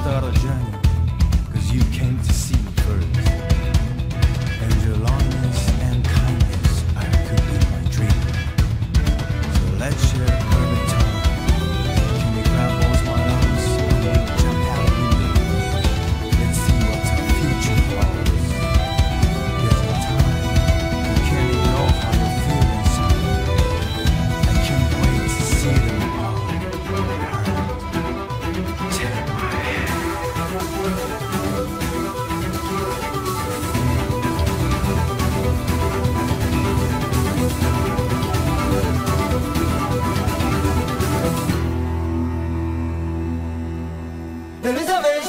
старость. Way